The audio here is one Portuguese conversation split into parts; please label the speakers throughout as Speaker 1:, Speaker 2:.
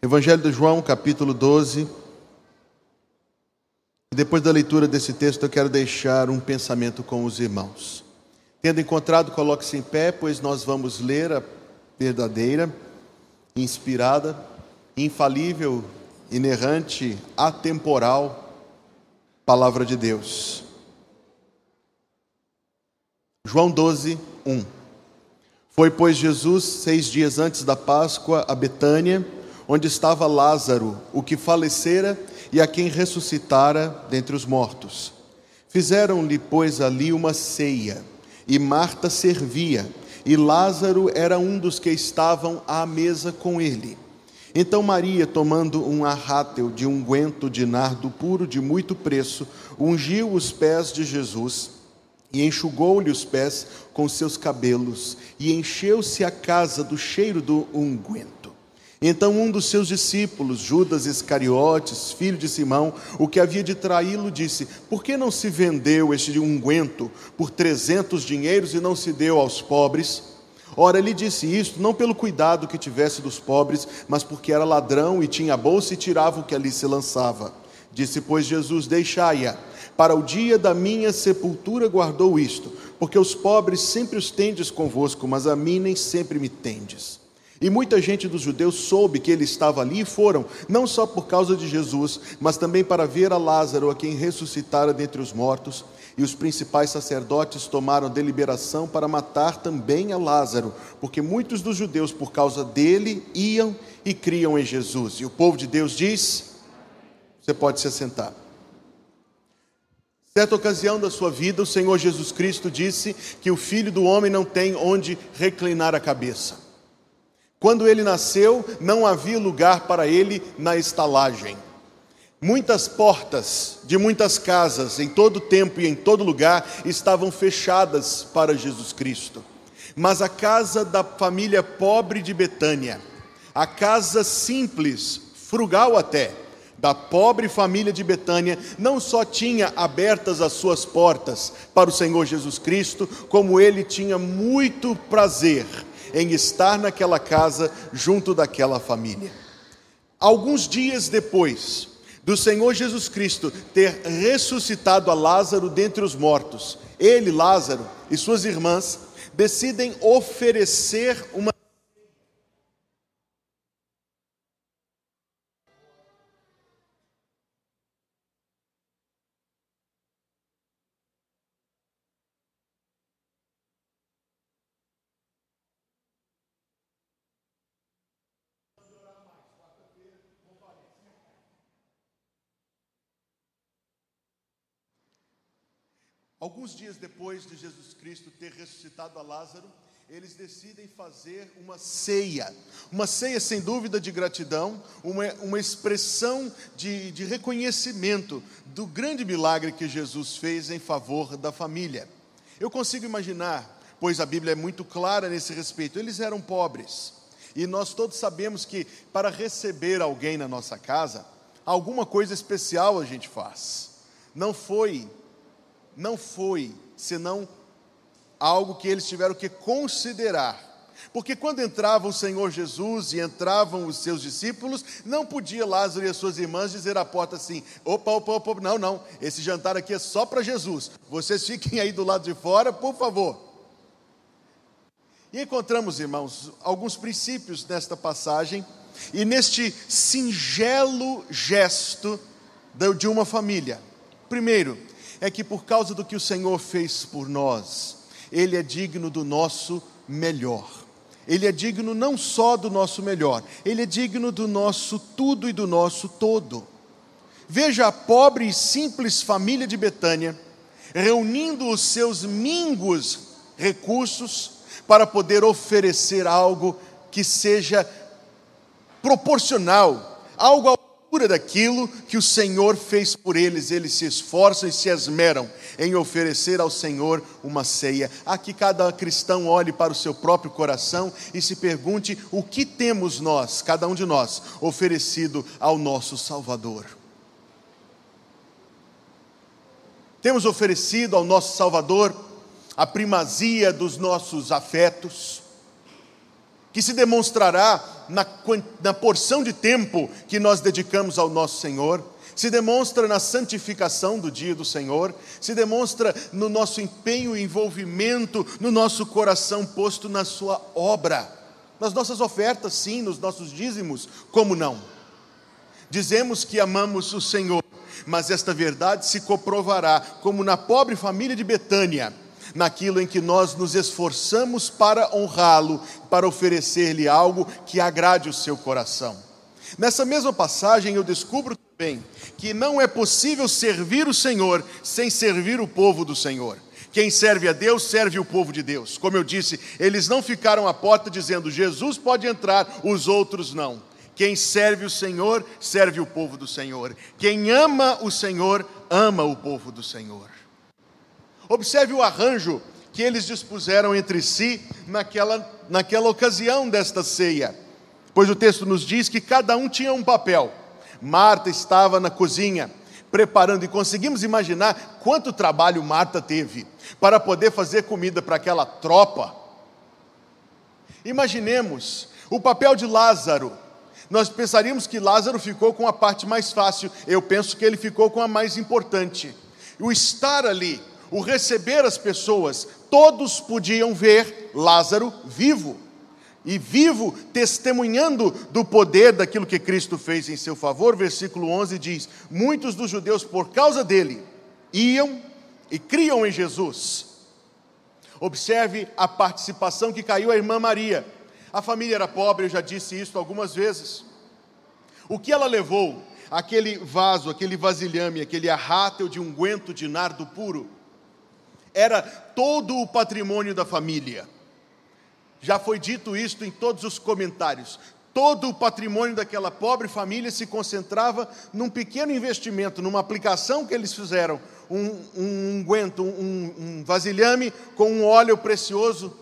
Speaker 1: Evangelho de João, capítulo 12. Depois da leitura desse texto, eu quero deixar um pensamento com os irmãos. Tendo encontrado, coloque-se em pé, pois nós vamos ler a verdadeira, inspirada, infalível, inerrante, atemporal palavra de Deus. João 12, 1. Foi, pois, Jesus, seis dias antes da Páscoa, a Betânia onde estava Lázaro, o que falecera e a quem ressuscitara dentre os mortos. Fizeram-lhe, pois, ali uma ceia, e Marta servia, e Lázaro era um dos que estavam à mesa com ele. Então Maria, tomando um arrátel de unguento de nardo puro de muito preço, ungiu os pés de Jesus e enxugou-lhe os pés com seus cabelos, e encheu-se a casa do cheiro do unguento. Então um dos seus discípulos, Judas Iscariotes, filho de Simão, o que havia de traí-lo, disse: Por que não se vendeu este unguento por trezentos dinheiros e não se deu aos pobres? Ora, ele disse isto não pelo cuidado que tivesse dos pobres, mas porque era ladrão e tinha bolsa e tirava o que ali se lançava. Disse, pois, Jesus: Deixai-a, para o dia da minha sepultura guardou isto, porque os pobres sempre os tendes convosco, mas a mim nem sempre me tendes. E muita gente dos judeus soube que ele estava ali e foram, não só por causa de Jesus, mas também para ver a Lázaro, a quem ressuscitara dentre os mortos. E os principais sacerdotes tomaram deliberação para matar também a Lázaro, porque muitos dos judeus, por causa dele, iam e criam em Jesus. E o povo de Deus diz: Você pode se assentar. Certa ocasião da sua vida, o Senhor Jesus Cristo disse que o filho do homem não tem onde reclinar a cabeça. Quando ele nasceu, não havia lugar para ele na estalagem. Muitas portas de muitas casas, em todo tempo e em todo lugar, estavam fechadas para Jesus Cristo. Mas a casa da família pobre de Betânia, a casa simples, frugal até, da pobre família de Betânia, não só tinha abertas as suas portas para o Senhor Jesus Cristo, como ele tinha muito prazer em estar naquela casa junto daquela família. Alguns dias depois do Senhor Jesus Cristo ter ressuscitado a Lázaro dentre os mortos, ele, Lázaro e suas irmãs decidem oferecer uma Alguns dias depois de Jesus Cristo ter ressuscitado a Lázaro, eles decidem fazer uma ceia, uma ceia sem dúvida de gratidão, uma, uma expressão de, de reconhecimento do grande milagre que Jesus fez em favor da família. Eu consigo imaginar, pois a Bíblia é muito clara nesse respeito, eles eram pobres, e nós todos sabemos que para receber alguém na nossa casa, alguma coisa especial a gente faz. Não foi não foi senão algo que eles tiveram que considerar. Porque quando entrava o Senhor Jesus e entravam os seus discípulos, não podia Lázaro e as suas irmãs dizer à porta assim: opa, opa, opa, não, não, esse jantar aqui é só para Jesus, vocês fiquem aí do lado de fora, por favor. E encontramos, irmãos, alguns princípios nesta passagem e neste singelo gesto de uma família. Primeiro, é que por causa do que o Senhor fez por nós, Ele é digno do nosso melhor. Ele é digno não só do nosso melhor, Ele é digno do nosso tudo e do nosso todo. Veja a pobre e simples família de Betânia, reunindo os seus mingos recursos para poder oferecer algo que seja proporcional, algo procura daquilo que o Senhor fez por eles, eles se esforçam e se esmeram em oferecer ao Senhor uma ceia. A que cada cristão olhe para o seu próprio coração e se pergunte: o que temos nós, cada um de nós, oferecido ao nosso Salvador? Temos oferecido ao nosso Salvador a primazia dos nossos afetos, que se demonstrará na, na porção de tempo que nós dedicamos ao nosso Senhor, se demonstra na santificação do dia do Senhor, se demonstra no nosso empenho e envolvimento, no nosso coração posto na Sua obra, nas nossas ofertas, sim, nos nossos dízimos, como não? Dizemos que amamos o Senhor, mas esta verdade se comprovará, como na pobre família de Betânia, naquilo em que nós nos esforçamos para honrá-lo, para oferecer-lhe algo que agrade o seu coração. Nessa mesma passagem eu descubro também que não é possível servir o Senhor sem servir o povo do Senhor. Quem serve a Deus, serve o povo de Deus. Como eu disse, eles não ficaram à porta dizendo: Jesus pode entrar, os outros não. Quem serve o Senhor, serve o povo do Senhor. Quem ama o Senhor, ama o povo do Senhor. Observe o arranjo que eles dispuseram entre si naquela, naquela ocasião desta ceia, pois o texto nos diz que cada um tinha um papel. Marta estava na cozinha, preparando, e conseguimos imaginar quanto trabalho Marta teve para poder fazer comida para aquela tropa. Imaginemos o papel de Lázaro. Nós pensaríamos que Lázaro ficou com a parte mais fácil, eu penso que ele ficou com a mais importante. O estar ali, o receber as pessoas, todos podiam ver Lázaro vivo. E vivo, testemunhando do poder daquilo que Cristo fez em seu favor. Versículo 11 diz: Muitos dos judeus, por causa dele, iam e criam em Jesus. Observe a participação que caiu a irmã Maria. A família era pobre, eu já disse isso algumas vezes. O que ela levou? Aquele vaso, aquele vasilhame, aquele arrátel de unguento de nardo puro era todo o patrimônio da família. Já foi dito isto em todos os comentários. Todo o patrimônio daquela pobre família se concentrava num pequeno investimento, numa aplicação que eles fizeram, um, um unguento, um, um vasilhame com um óleo precioso,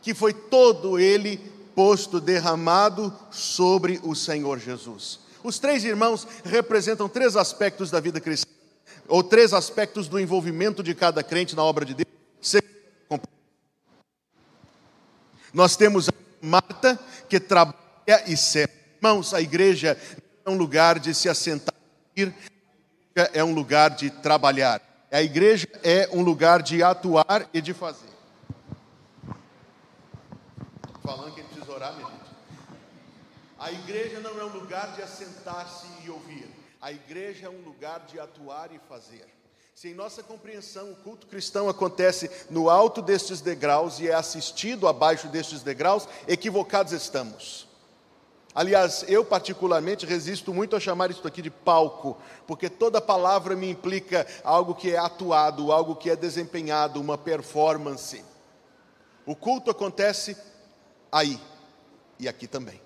Speaker 1: que foi todo ele posto, derramado sobre o Senhor Jesus. Os três irmãos representam três aspectos da vida cristã ou três aspectos do envolvimento de cada crente na obra de Deus. Nós temos a Marta, que trabalha e serve. Irmãos, a igreja é um lugar de se assentar, é um lugar de trabalhar. A igreja é um lugar de atuar e de fazer. Falando que precisa orar, minha gente. A igreja não é um lugar de assentar-se e ouvir. A igreja é um lugar de atuar e fazer. Se em nossa compreensão o culto cristão acontece no alto destes degraus e é assistido abaixo destes degraus, equivocados estamos. Aliás, eu particularmente resisto muito a chamar isso aqui de palco, porque toda palavra me implica algo que é atuado, algo que é desempenhado, uma performance. O culto acontece aí e aqui também.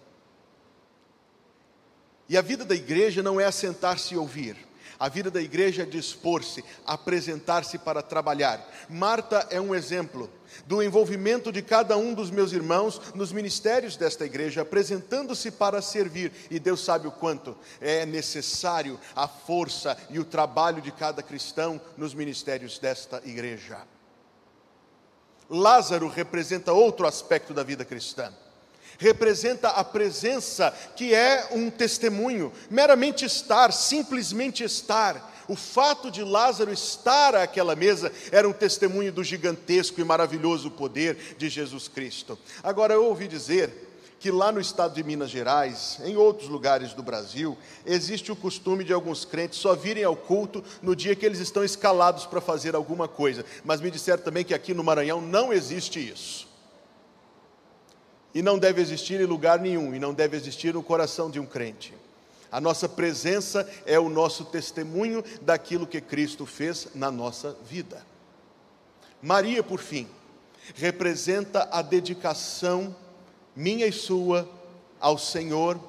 Speaker 1: E a vida da igreja não é assentar-se e ouvir. A vida da igreja é dispor-se, apresentar-se para trabalhar. Marta é um exemplo do envolvimento de cada um dos meus irmãos nos ministérios desta igreja, apresentando-se para servir. E Deus sabe o quanto é necessário a força e o trabalho de cada cristão nos ministérios desta igreja. Lázaro representa outro aspecto da vida cristã representa a presença que é um testemunho, meramente estar, simplesmente estar. O fato de Lázaro estar àquela mesa era um testemunho do gigantesco e maravilhoso poder de Jesus Cristo. Agora, eu ouvi dizer que lá no estado de Minas Gerais, em outros lugares do Brasil, existe o costume de alguns crentes só virem ao culto no dia que eles estão escalados para fazer alguma coisa. Mas me disseram também que aqui no Maranhão não existe isso e não deve existir em lugar nenhum, e não deve existir no coração de um crente. A nossa presença é o nosso testemunho daquilo que Cristo fez na nossa vida. Maria, por fim, representa a dedicação minha e sua ao Senhor,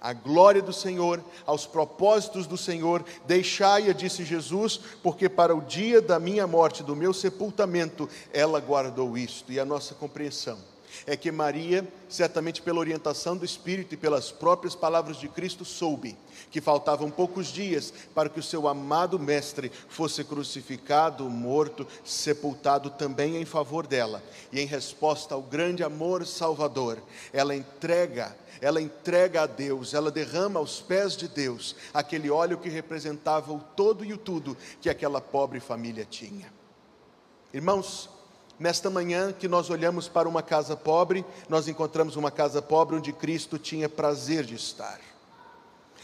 Speaker 1: à glória do Senhor, aos propósitos do Senhor. Deixai-a, disse Jesus, porque para o dia da minha morte, do meu sepultamento, ela guardou isto. E a nossa compreensão é que Maria, certamente pela orientação do Espírito e pelas próprias palavras de Cristo, soube que faltavam poucos dias para que o seu amado Mestre fosse crucificado, morto, sepultado também em favor dela. E em resposta ao grande amor salvador, ela entrega ela entrega a Deus, ela derrama aos pés de Deus aquele óleo que representava o todo e o tudo que aquela pobre família tinha. Irmãos, Nesta manhã que nós olhamos para uma casa pobre, nós encontramos uma casa pobre onde Cristo tinha prazer de estar.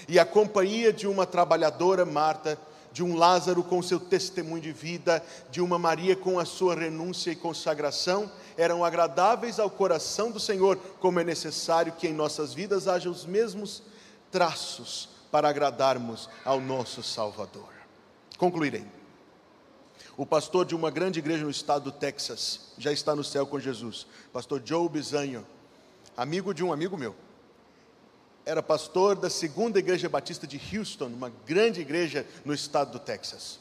Speaker 1: E a companhia de uma trabalhadora, Marta, de um Lázaro com seu testemunho de vida, de uma Maria com a sua renúncia e consagração, eram agradáveis ao coração do Senhor, como é necessário que em nossas vidas haja os mesmos traços para agradarmos ao nosso Salvador. Concluirei. O pastor de uma grande igreja no estado do Texas já está no céu com Jesus, pastor Joe Bizanho, amigo de um amigo meu. Era pastor da segunda igreja batista de Houston, uma grande igreja no estado do Texas.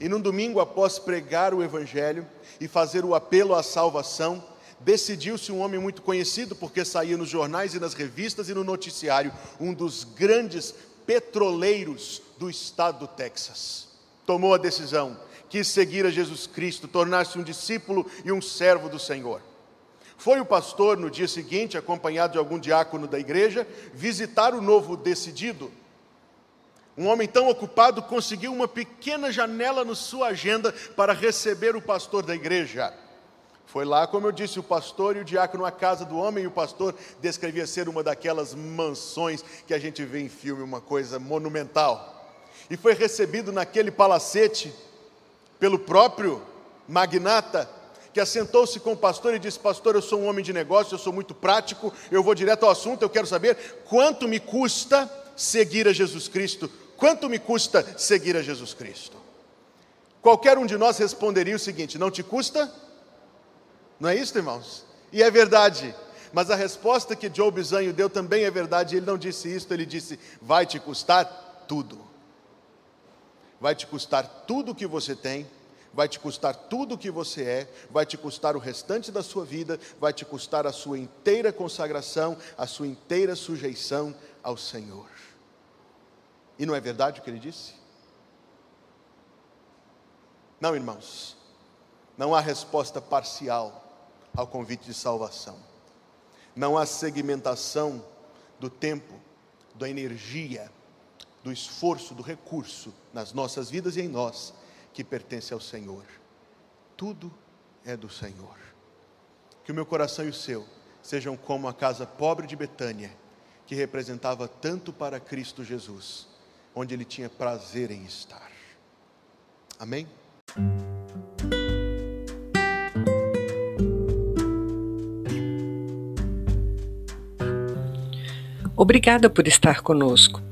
Speaker 1: E num domingo, após pregar o evangelho e fazer o apelo à salvação, decidiu-se um homem muito conhecido, porque saía nos jornais e nas revistas e no noticiário, um dos grandes petroleiros do estado do Texas. Tomou a decisão quis seguir a Jesus Cristo, tornar-se um discípulo e um servo do Senhor. Foi o pastor, no dia seguinte, acompanhado de algum diácono da igreja, visitar o novo decidido. Um homem tão ocupado conseguiu uma pequena janela na sua agenda para receber o pastor da igreja. Foi lá, como eu disse, o pastor e o diácono à casa do homem, e o pastor descrevia ser uma daquelas mansões que a gente vê em filme, uma coisa monumental. E foi recebido naquele palacete pelo próprio magnata, que assentou-se com o pastor e disse: Pastor, eu sou um homem de negócio, eu sou muito prático, eu vou direto ao assunto, eu quero saber quanto me custa seguir a Jesus Cristo. Quanto me custa seguir a Jesus Cristo? Qualquer um de nós responderia o seguinte: Não te custa? Não é isso, irmãos? E é verdade. Mas a resposta que Joe Bizanho deu também é verdade. Ele não disse isso, ele disse: Vai te custar tudo vai te custar tudo o que você tem, vai te custar tudo o que você é, vai te custar o restante da sua vida, vai te custar a sua inteira consagração, a sua inteira sujeição ao Senhor. E não é verdade o que ele disse? Não, irmãos, não há resposta parcial ao convite de salvação, não há segmentação do tempo, da energia, do esforço, do recurso nas nossas vidas e em nós que pertence ao Senhor. Tudo é do Senhor. Que o meu coração e o seu sejam como a casa pobre de Betânia, que representava tanto para Cristo Jesus, onde ele tinha prazer em estar. Amém?
Speaker 2: Obrigada por estar conosco.